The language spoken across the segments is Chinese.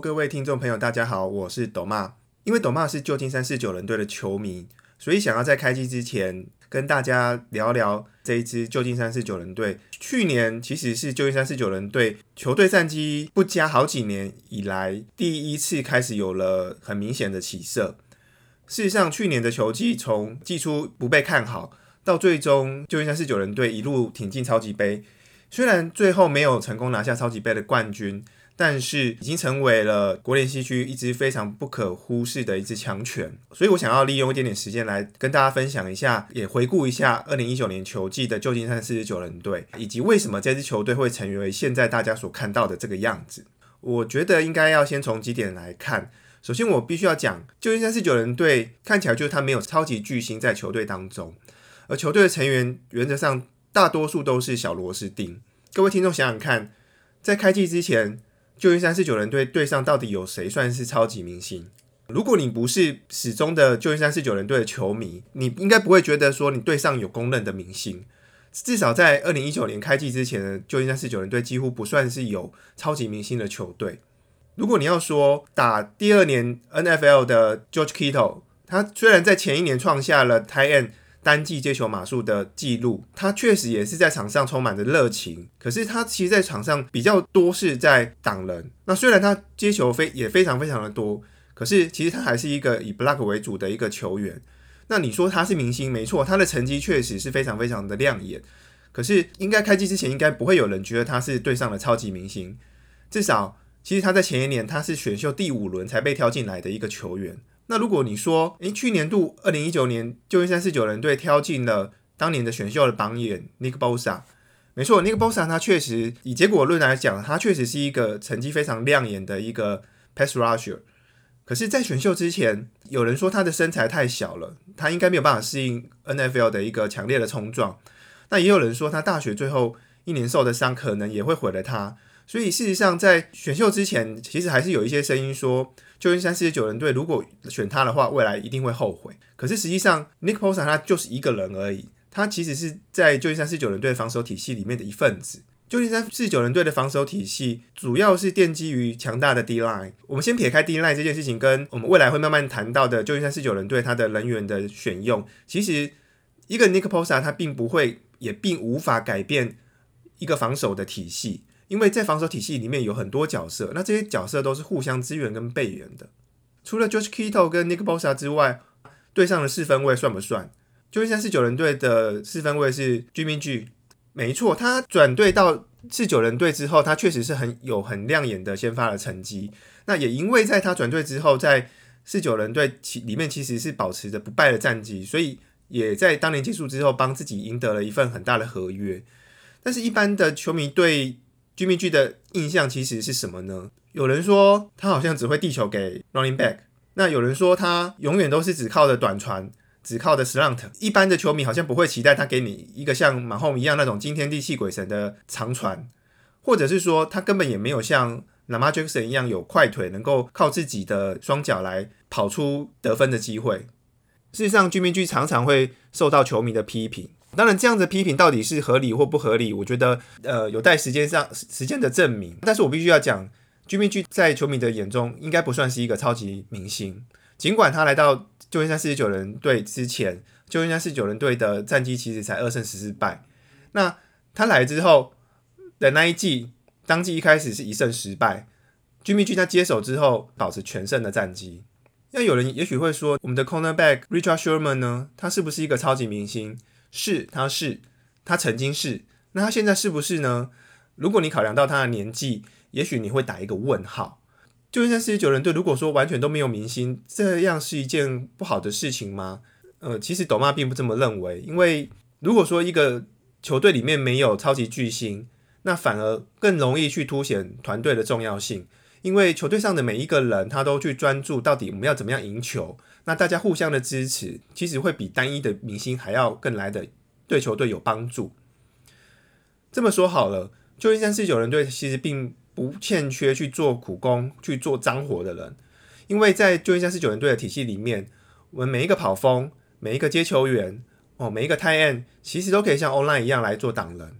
各位听众朋友，大家好，我是斗妈。因为斗妈是旧金山四九人队的球迷，所以想要在开机之前跟大家聊聊这一支旧金山四九人队。去年其实是旧金山四九人队球队战绩不佳好几年以来第一次开始有了很明显的起色。事实上，去年的球季从季初不被看好，到最终旧金山四九人队一路挺进超级杯，虽然最后没有成功拿下超级杯的冠军。但是已经成为了国联西区一支非常不可忽视的一支强权，所以我想要利用一点点时间来跟大家分享一下，也回顾一下二零一九年球季的旧金山四十九人队，以及为什么这支球队会成为现在大家所看到的这个样子。我觉得应该要先从几点来看。首先，我必须要讲旧金山四十九人队看起来就是他没有超级巨星在球队当中，而球队的成员原则上大多数都是小螺丝钉。各位听众想想看，在开季之前。旧金山四九人队队上到底有谁算是超级明星？如果你不是始终的旧金山四九人队的球迷，你应该不会觉得说你队上有公认的明星。至少在二零一九年开季之前旧金山四九人队几乎不算是有超级明星的球队。如果你要说打第二年 NFL 的 George Kittle，他虽然在前一年创下了 t i n 单季接球码数的记录，他确实也是在场上充满着热情。可是他其实，在场上比较多是在挡人。那虽然他接球非也非常非常的多，可是其实他还是一个以 block 为主的一个球员。那你说他是明星，没错，他的成绩确实是非常非常的亮眼。可是应该开机之前，应该不会有人觉得他是队上的超级明星。至少，其实他在前一年他是选秀第五轮才被挑进来的一个球员。那如果你说，诶，去年度二零一九年旧金山四九人队挑进了当年的选秀的榜眼 Nick Bosa，没错，Nick Bosa 他确实以结果论来讲，他确实是一个成绩非常亮眼的一个 pass rusher。可是，在选秀之前，有人说他的身材太小了，他应该没有办法适应 NFL 的一个强烈的冲撞。那也有人说他大学最后一年受的伤，可能也会毁了他。所以事实上，在选秀之前，其实还是有一些声音说，旧金山四十九人队如果选他的话，未来一定会后悔。可是实际上，Nick Posa 他就是一个人而已，他其实是在旧金山四十九人队防守体系里面的一份子。旧金山四十九人队的防守体系主要是奠基于强大的 D line。我们先撇开 D line 这件事情，跟我们未来会慢慢谈到的旧金山四十九人队他的人员的选用，其实一个 Nick Posa 他并不会，也并无法改变一个防守的体系。因为在防守体系里面有很多角色，那这些角色都是互相支援跟备援的。除了 George Kittle 跟 Nick Bosa 之外，队上的四分位算不算？旧金山四九人队的四分位是 Jimmy G，没错，他转队到四九人队之后，他确实是很有很亮眼的先发的成绩。那也因为在他转队之后，在四九人队其里面其实是保持着不败的战绩，所以也在当年结束之后帮自己赢得了一份很大的合约。但是，一般的球迷对居民区的印象其实是什么呢？有人说他好像只会地球给 running back，那有人说他永远都是只靠的短传，只靠的 slant。一般的球迷好像不会期待他给你一个像马后一样那种惊天地泣鬼神的长传，或者是说他根本也没有像 Lamar Jackson 一样有快腿，能够靠自己的双脚来跑出得分的机会。事实上，居民区常常会受到球迷的批评。当然，这样的批评到底是合理或不合理，我觉得呃有待时间上时间的证明。但是我必须要讲，Jimmy G 在球迷的眼中应该不算是一个超级明星。尽管他来到旧金山四十九人队之前，旧金山四十九人队的战绩其实才二胜十四败。那他来之后的那一季，当季一开始是一胜十败，Jimmy G 他接手之后保持全胜的战绩。那有人也许会说，我们的 Cornerback Richard Sherman 呢，他是不是一个超级明星？是，他是，他曾经是，那他现在是不是呢？如果你考量到他的年纪，也许你会打一个问号。就像四十九人队，如果说完全都没有明星，这样是一件不好的事情吗？呃，其实斗妈并不这么认为，因为如果说一个球队里面没有超级巨星，那反而更容易去凸显团队的重要性，因为球队上的每一个人，他都去专注到底我们要怎么样赢球。那大家互相的支持，其实会比单一的明星还要更来的对球队有帮助。这么说好了，旧金山四九人队其实并不欠缺去做苦工、去做脏活的人，因为在旧金山四九人队的体系里面，我们每一个跑锋、每一个接球员、哦，每一个 t i end，其实都可以像 online 一样来做挡人，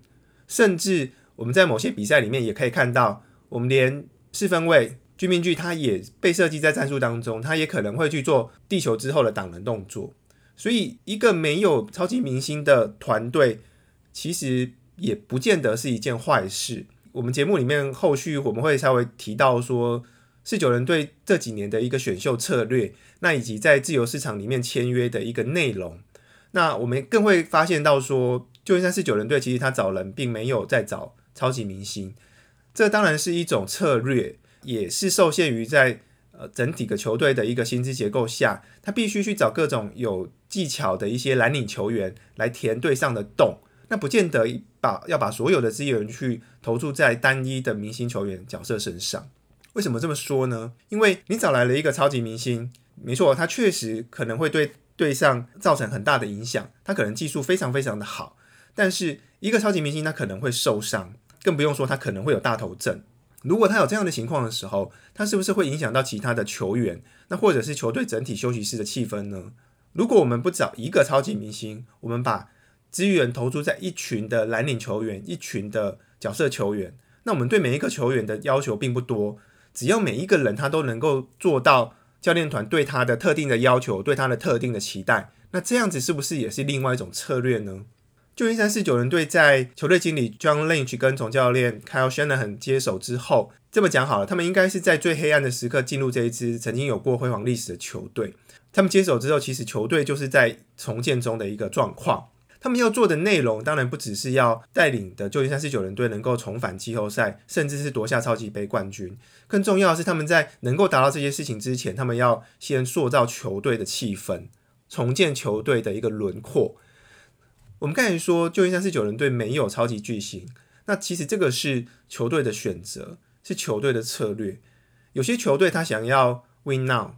甚至我们在某些比赛里面也可以看到，我们连四分位。居民剧它也被设计在战术当中，它也可能会去做地球之后的挡人动作。所以，一个没有超级明星的团队，其实也不见得是一件坏事。我们节目里面后续我们会稍微提到说，四九人队这几年的一个选秀策略，那以及在自由市场里面签约的一个内容。那我们更会发现到说，旧金山四九人队其实他找人并没有在找超级明星，这当然是一种策略。也是受限于在呃整体的球队的一个薪资结构下，他必须去找各种有技巧的一些蓝领球员来填队上的洞。那不见得把要把所有的资源去投注在单一的明星球员角色身上。为什么这么说呢？因为你找来了一个超级明星，没错，他确实可能会对队上造成很大的影响。他可能技术非常非常的好，但是一个超级明星他可能会受伤，更不用说他可能会有大头症。如果他有这样的情况的时候，他是不是会影响到其他的球员？那或者是球队整体休息室的气氛呢？如果我们不找一个超级明星，我们把资源投注在一群的蓝领球员、一群的角色球员，那我们对每一个球员的要求并不多，只要每一个人他都能够做到教练团对他的特定的要求、对他的特定的期待，那这样子是不是也是另外一种策略呢？旧金山四九人队在球队经理 John Lynch 跟总教练 Kyle Shanahan 接手之后，这么讲好了，他们应该是在最黑暗的时刻进入这一支曾经有过辉煌历史的球队。他们接手之后，其实球队就是在重建中的一个状况。他们要做的内容，当然不只是要带领的旧金山四九人队能够重返季后赛，甚至是夺下超级杯冠军。更重要的是，他们在能够达到这些事情之前，他们要先塑造球队的气氛，重建球队的一个轮廓。我们刚才说旧金山四九人队没有超级巨星，那其实这个是球队的选择，是球队的策略。有些球队他想要 win now，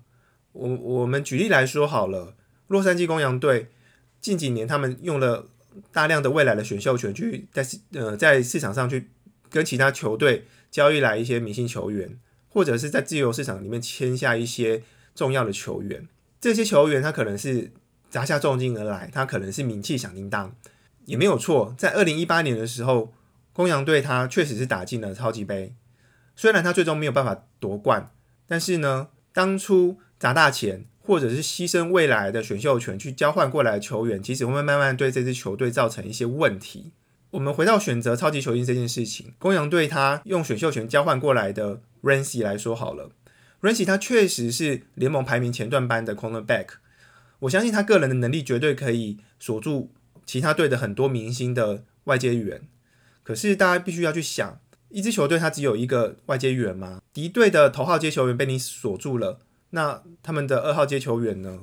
我我们举例来说好了，洛杉矶公羊队近几年他们用了大量的未来的选秀权去在呃在市场上去跟其他球队交易来一些明星球员，或者是在自由市场里面签下一些重要的球员。这些球员他可能是。砸下重金而来，他可能是名气响叮当，也没有错。在二零一八年的时候，公羊队他确实是打进了超级杯，虽然他最终没有办法夺冠，但是呢，当初砸大钱或者是牺牲未来的选秀权去交换过来的球员，其实会慢慢对这支球队造成一些问题。我们回到选择超级球星这件事情，公羊队他用选秀权交换过来的 Rancy 来说好了，Rancy 他确实是联盟排名前段班的 Cornerback。我相信他个人的能力绝对可以锁住其他队的很多明星的外接员。可是大家必须要去想，一支球队他只有一个外接员吗？敌队的头号接球员被你锁住了，那他们的二号接球员呢？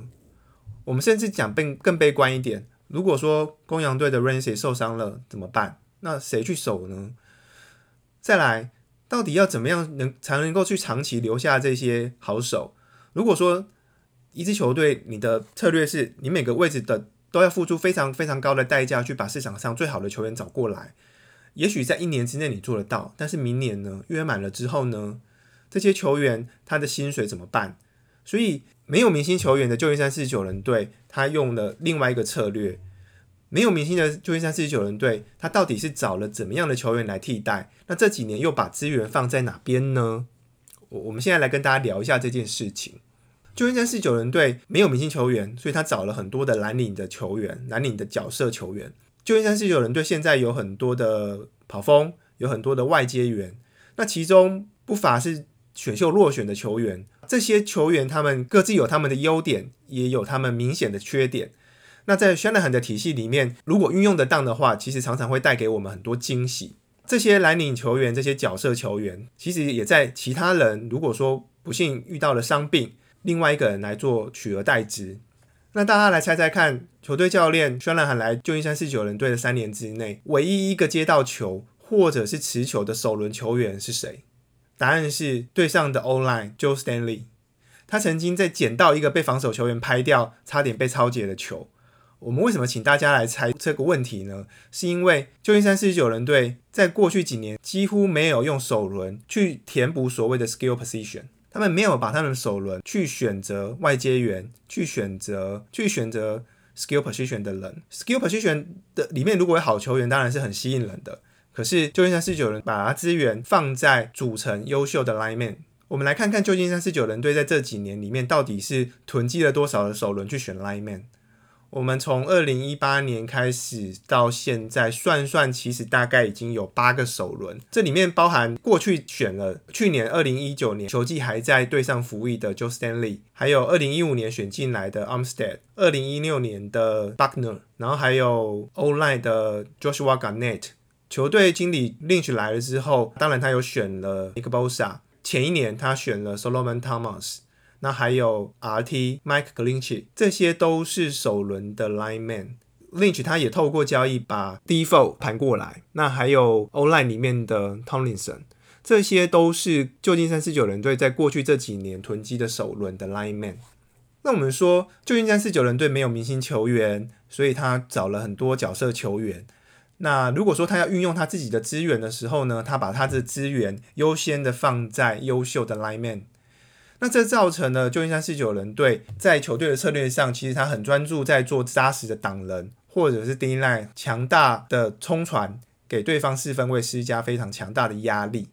我们甚至讲更更悲观一点，如果说公羊队的 Ramsey 受伤了怎么办？那谁去守呢？再来，到底要怎么样能才能够去长期留下这些好手？如果说一支球队，你的策略是你每个位置的都要付出非常非常高的代价去把市场上最好的球员找过来。也许在一年之内你做得到，但是明年呢？约满了之后呢？这些球员他的薪水怎么办？所以没有明星球员的旧金山四十九人队，他用了另外一个策略。没有明星的旧金山四十九人队，他到底是找了怎么样的球员来替代？那这几年又把资源放在哪边呢？我我们现在来跟大家聊一下这件事情。旧金山四九人队没有明星球员，所以他找了很多的蓝领的球员，蓝领的角色球员。旧金山四九人队现在有很多的跑锋，有很多的外接员，那其中不乏是选秀落选的球员。这些球员他们各自有他们的优点，也有他们明显的缺点。那在宣纳罕的体系里面，如果运用得当的话，其实常常会带给我们很多惊喜。这些蓝领球员，这些角色球员，其实也在其他人如果说不幸遇到了伤病。另外一个人来做取而代之，那大家来猜猜看，球队教练宣兰喊来旧金山四九人队的三年之内，唯一一个接到球或者是持球的首轮球员是谁？答案是队上的 online Joe Stanley，他曾经在捡到一个被防守球员拍掉，差点被超解的球。我们为什么请大家来猜这个问题呢？是因为旧金山四九人队在过去几年几乎没有用首轮去填补所谓的 skill position。他们没有把他们首轮去选择外接员，去选择去选择 skill position 的人。skill position 的里面如果有好球员，当然是很吸引人的。可是旧金山四九人把资源放在组成优秀的 lineman 我们来看看旧金山四九人队在这几年里面到底是囤积了多少的首轮去选 line man。我们从二零一八年开始到现在算算，其实大概已经有八个首轮，这里面包含过去选了去年二零一九年球季还在队上服役的 Joe Stanley，还有二零一五年选进来的 Armstead，二零一六年的 Buckner，然后还有 O line 的 Joshua Garnett。球队经理 Lynch 来了之后，当然他有选了 Nick Bosa，前一年他选了 Solomon Thomas。那还有 RT Mike Lynch，这些都是首轮的 line man。Lynch 他也透过交易把 Default 盘过来。那还有 Online 里面的 Tomlinson，这些都是旧金山四九人队在过去这几年囤积的首轮的 line man。那我们说旧金山四九人队没有明星球员，所以他找了很多角色球员。那如果说他要运用他自己的资源的时候呢，他把他的资源优先的放在优秀的 line man。那这造成了旧金山四九人队在球队的策略上，其实他很专注在做扎实的挡人，或者是 D line 强大的冲传，给对方四分位施加非常强大的压力。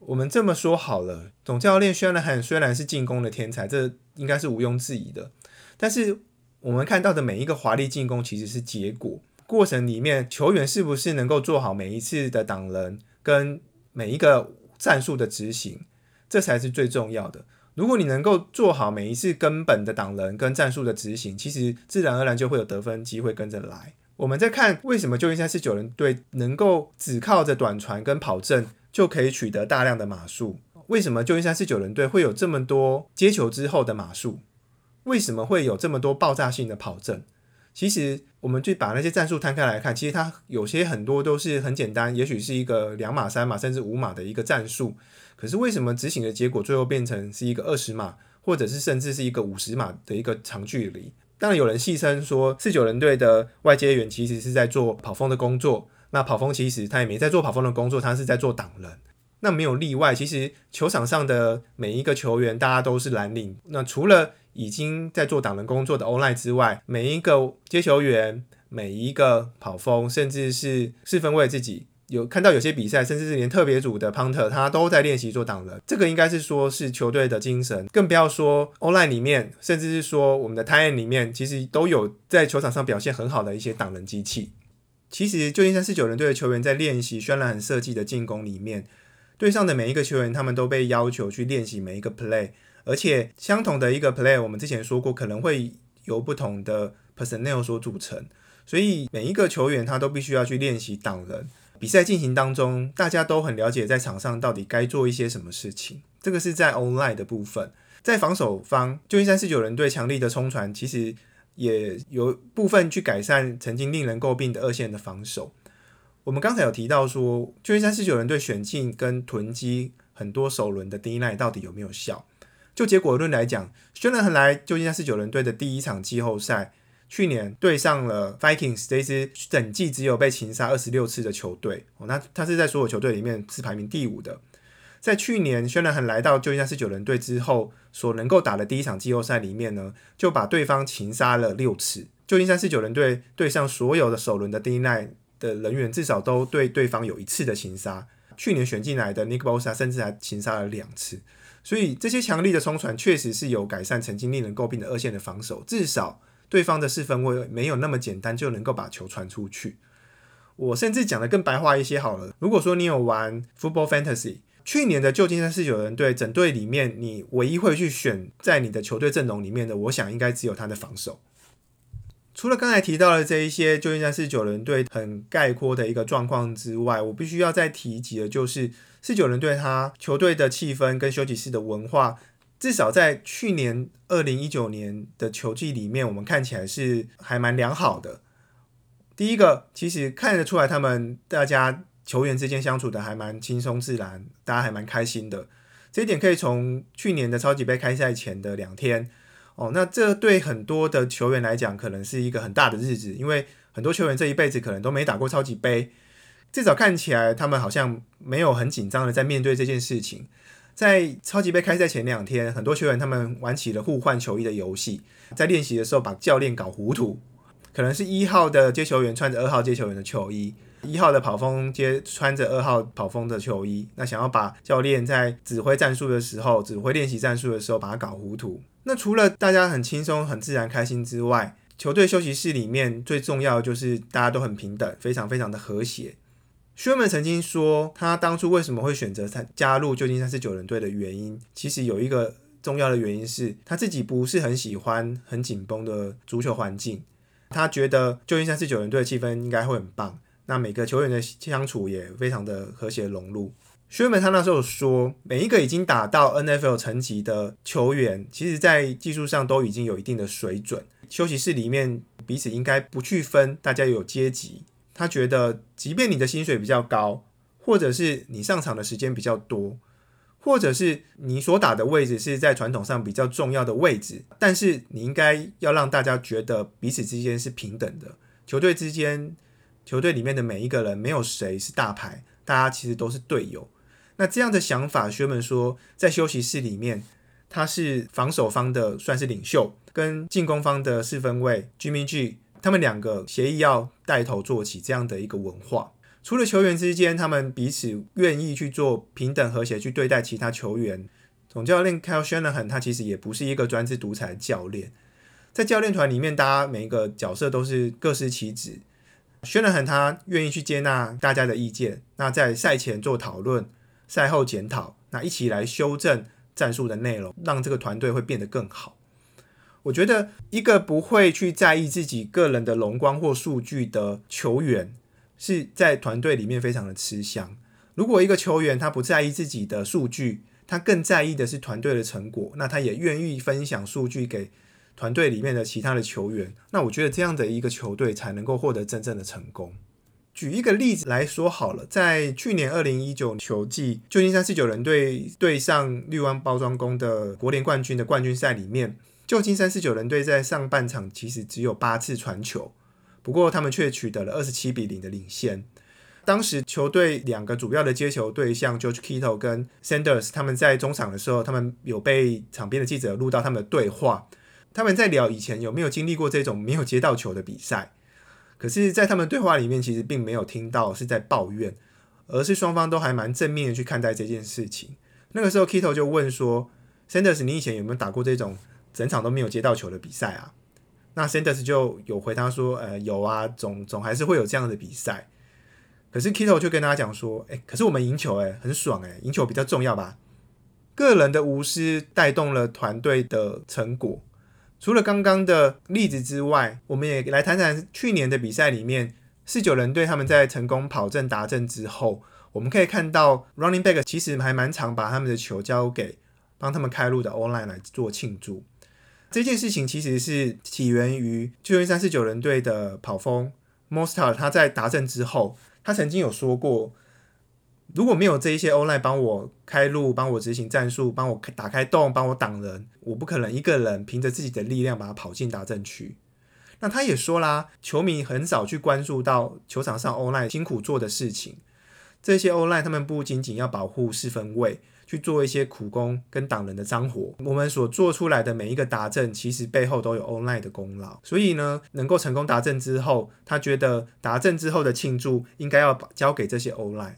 我们这么说好了，总教练轩 n 虽然是进攻的天才，这应该是毋庸置疑的。但是我们看到的每一个华丽进攻其实是结果，过程里面球员是不是能够做好每一次的挡人跟每一个战术的执行，这才是最重要的。如果你能够做好每一次根本的挡人跟战术的执行，其实自然而然就会有得分机会跟着来。我们再看为什么旧金山四九人队能够只靠着短传跟跑阵就可以取得大量的码数？为什么旧金山四九人队会有这么多接球之后的码数？为什么会有这么多爆炸性的跑阵？其实我们就把那些战术摊开来看，其实它有些很多都是很简单，也许是一个两码、三码甚至五码的一个战术。可是为什么执行的结果最后变成是一个二十码，或者是甚至是一个五十码的一个长距离？当然有人戏称说四九人队的外接员其实是在做跑锋的工作，那跑锋其实他也没在做跑锋的工作，他是在做挡人。那没有例外，其实球场上的每一个球员大家都是蓝领。那除了已经在做挡人工作的 online 之外，每一个接球员、每一个跑锋，甚至是四分卫自己。有看到有些比赛，甚至是连特别组的 punter，他都在练习做挡人。这个应该是说是球队的精神，更不要说 online 里面，甚至是说我们的 t i e n 里面，其实都有在球场上表现很好的一些挡人机器。其实旧金山四九人队的球员在练习渲染设计的进攻里面，队上的每一个球员，他们都被要求去练习每一个 play，而且相同的一个 play，我们之前说过，可能会由不同的 personnel 所组成，所以每一个球员他都必须要去练习挡人。比赛进行当中，大家都很了解在场上到底该做一些什么事情。这个是在 online 的部分，在防守方，旧金山四九人队强力的冲传，其实也有部分去改善曾经令人诟病的二线的防守。我们刚才有提到说，旧金山四九人队选进跟囤积很多首轮的 D line 到底有没有效？就结果论来讲，虽然来旧金山四九人队的第一场季后赛。去年对上了 Vikings 这支整季只有被擒杀二十六次的球队哦，那他是在所有球队里面是排名第五的。在去年轩然恒来到旧金山四九人队之后，所能够打的第一场季后赛里面呢，就把对方擒杀了六次。旧金山四九人队对上所有的首轮的 D line 的人员，至少都对对方有一次的擒杀。去年选进来的 Nick Bosa 甚至还擒杀了两次，所以这些强力的冲传确实是有改善曾经令人诟病的二线的防守，至少。对方的四分位没有那么简单就能够把球传出去。我甚至讲的更白话一些好了。如果说你有玩 Football Fantasy，去年的旧金山四九人队整队里面，你唯一会去选在你的球队阵容里面的，我想应该只有他的防守。除了刚才提到的这一些旧金山四九人队很概括的一个状况之外，我必须要再提及的就是四九人队他球队的气氛跟休息室的文化。至少在去年二零一九年的球季里面，我们看起来是还蛮良好的。第一个，其实看得出来，他们大家球员之间相处的还蛮轻松自然，大家还蛮开心的。这一点可以从去年的超级杯开赛前的两天哦，那这对很多的球员来讲，可能是一个很大的日子，因为很多球员这一辈子可能都没打过超级杯，至少看起来他们好像没有很紧张的在面对这件事情。在超级杯开赛前两天，很多球员他们玩起了互换球衣的游戏，在练习的时候把教练搞糊涂，可能是一号的接球员穿着二号接球员的球衣，一号的跑锋接穿着二号跑锋的球衣，那想要把教练在指挥战术的时候、指挥练习战术的时候把它搞糊涂。那除了大家很轻松、很自然、开心之外，球队休息室里面最重要的就是大家都很平等，非常非常的和谐。薛门曾经说，他当初为什么会选择他加入旧金山四九人队的原因，其实有一个重要的原因是他自己不是很喜欢很紧绷的足球环境，他觉得旧金山四九人队的气氛应该会很棒，那每个球员的相处也非常的和谐融入。薛门他那时候说，每一个已经打到 NFL 层级的球员，其实在技术上都已经有一定的水准，休息室里面彼此应该不去分，大家有阶级。他觉得，即便你的薪水比较高，或者是你上场的时间比较多，或者是你所打的位置是在传统上比较重要的位置，但是你应该要让大家觉得彼此之间是平等的。球队之间，球队里面的每一个人没有谁是大牌，大家其实都是队友。那这样的想法，学们说，在休息室里面，他是防守方的算是领袖，跟进攻方的四分卫 Jimmy G。他们两个协议要带头做起这样的一个文化，除了球员之间，他们彼此愿意去做平等和谐去对待其他球员。总教练 Kyle Shanahan 他其实也不是一个专制独裁的教练，在教练团里面，大家每一个角色都是各司其职。Shanahan 他愿意去接纳大家的意见，那在赛前做讨论，赛后检讨，那一起来修正战术的内容，让这个团队会变得更好。我觉得一个不会去在意自己个人的荣光或数据的球员，是在团队里面非常的吃香。如果一个球员他不在意自己的数据，他更在意的是团队的成果，那他也愿意分享数据给团队里面的其他的球员。那我觉得这样的一个球队才能够获得真正的成功。举一个例子来说好了，在去年二零一九球季，旧金山四九人队对上绿湾包装工的国联冠军的冠军赛里面。旧金山四九人队在上半场其实只有八次传球，不过他们却取得了二十七比零的领先。当时球队两个主要的接球对象 George Kittle 跟 Sanders，他们在中场的时候，他们有被场边的记者录到他们的对话。他们在聊以前有没有经历过这种没有接到球的比赛，可是，在他们对话里面，其实并没有听到是在抱怨，而是双方都还蛮正面的去看待这件事情。那个时候，Kito 就问说：“Sanders，你以前有没有打过这种？”整场都没有接到球的比赛啊，那 Sanders 就有回答说，呃，有啊，总总还是会有这样的比赛。可是 Kito 就跟大家讲说，哎，可是我们赢球，哎，很爽，哎，赢球比较重要吧？个人的无私带动了团队的成果。除了刚刚的例子之外，我们也来谈谈去年的比赛里面，四九人队他们在成功跑阵达阵之后，我们可以看到 Running Back 其实还蛮常把他们的球交给帮他们开路的 Online 来做庆祝。这件事情其实是起源于旧金山四九人队的跑锋 Mostar，他在达阵之后，他曾经有说过，如果没有这一些 online 帮我开路、帮我执行战术、帮我打开洞、帮我挡人，我不可能一个人凭着自己的力量把它跑进达阵区。那他也说啦，球迷很少去关注到球场上 online 辛苦做的事情，这些 online 他们不仅仅要保护四分卫。去做一些苦工跟挡人的脏活，我们所做出来的每一个达阵，其实背后都有 online 的功劳。所以呢，能够成功达阵之后，他觉得达阵之后的庆祝应该要交给这些 online，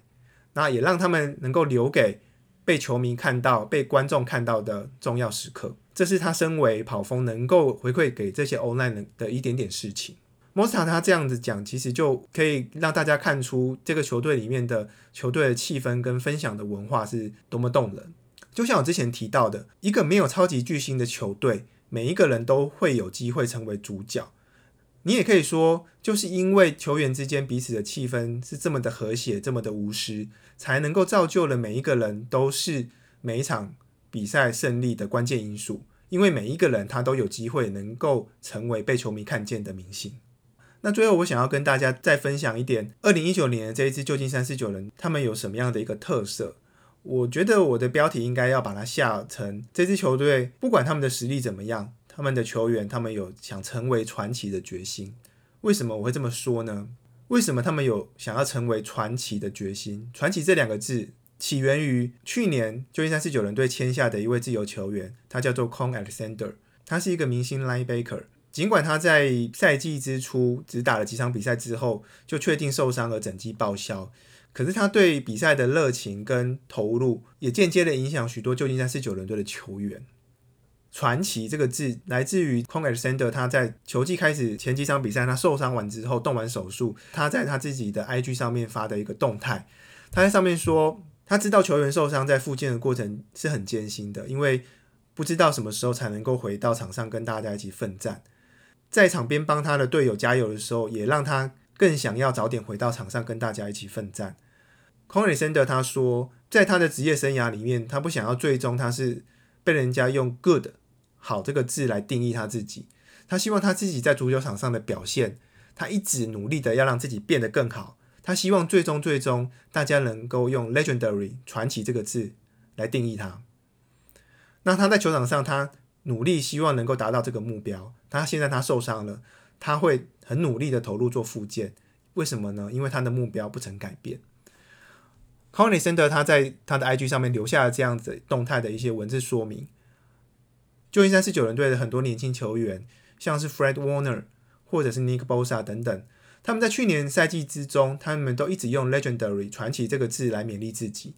那也让他们能够留给被球迷看到、被观众看到的重要时刻。这是他身为跑锋能够回馈给这些 online 的一点点事情。莫斯塔他这样子讲，其实就可以让大家看出这个球队里面的球队的气氛跟分享的文化是多么动人。就像我之前提到的，一个没有超级巨星的球队，每一个人都会有机会成为主角。你也可以说，就是因为球员之间彼此的气氛是这么的和谐，这么的无私，才能够造就了每一个人都是每一场比赛胜利的关键因素。因为每一个人他都有机会能够成为被球迷看见的明星。那最后，我想要跟大家再分享一点，二零一九年这一支旧金山四九人，他们有什么样的一个特色？我觉得我的标题应该要把它下成这支球队，不管他们的实力怎么样，他们的球员，他们有想成为传奇的决心。为什么我会这么说呢？为什么他们有想要成为传奇的决心？传奇这两个字起源于去年旧金山四九人队签下的一位自由球员，他叫做 Con Alexander，他是一个明星 Line Baker。尽管他在赛季之初只打了几场比赛之后就确定受伤而整季报销，可是他对比赛的热情跟投入也间接的影响许多旧金山四九人队的球员。传奇这个字来自于 c o n Alexander，他在球季开始前几场比赛他受伤完之后动完手术，他在他自己的 IG 上面发的一个动态，他在上面说他知道球员受伤在复健的过程是很艰辛的，因为不知道什么时候才能够回到场上跟大家一起奋战。在场边帮他的队友加油的时候，也让他更想要早点回到场上跟大家一起奋战。c o n Alexander 他说，在他的职业生涯里面，他不想要最终他是被人家用 good 好这个字来定义他自己。他希望他自己在足球场上的表现，他一直努力的要让自己变得更好。他希望最终最终大家能够用 legendary 传奇这个字来定义他。那他在球场上，他努力希望能够达到这个目标。他现在他受伤了，他会很努力的投入做复健。为什么呢？因为他的目标不曾改变。c o n n y s e n d e 他在他的 IG 上面留下了这样子动态的一些文字说明。旧金山是九人队的很多年轻球员，像是 Fred Warner 或者是 Nick Bosa 等等，他们在去年赛季之中，他们都一直用 legendary 传奇这个字来勉励自己。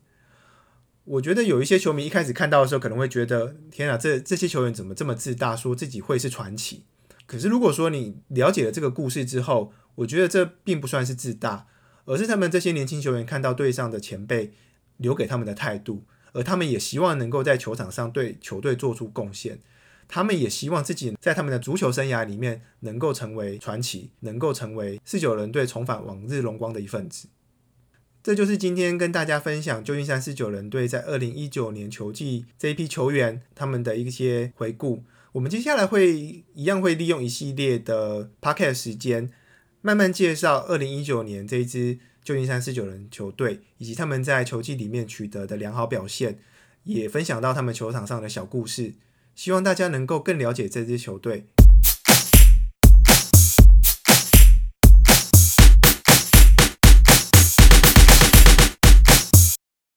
我觉得有一些球迷一开始看到的时候，可能会觉得天啊，这这些球员怎么这么自大，说自己会是传奇？可是如果说你了解了这个故事之后，我觉得这并不算是自大，而是他们这些年轻球员看到队上的前辈留给他们的态度，而他们也希望能够在球场上对球队做出贡献，他们也希望自己在他们的足球生涯里面能够成为传奇，能够成为四九人队重返往日荣光的一份子。这就是今天跟大家分享旧金山四九人队在二零一九年球季这一批球员他们的一些回顾。我们接下来会一样会利用一系列的 podcast 时间，慢慢介绍二零一九年这一支旧金山四九人球队以及他们在球季里面取得的良好表现，也分享到他们球场上的小故事。希望大家能够更了解这支球队，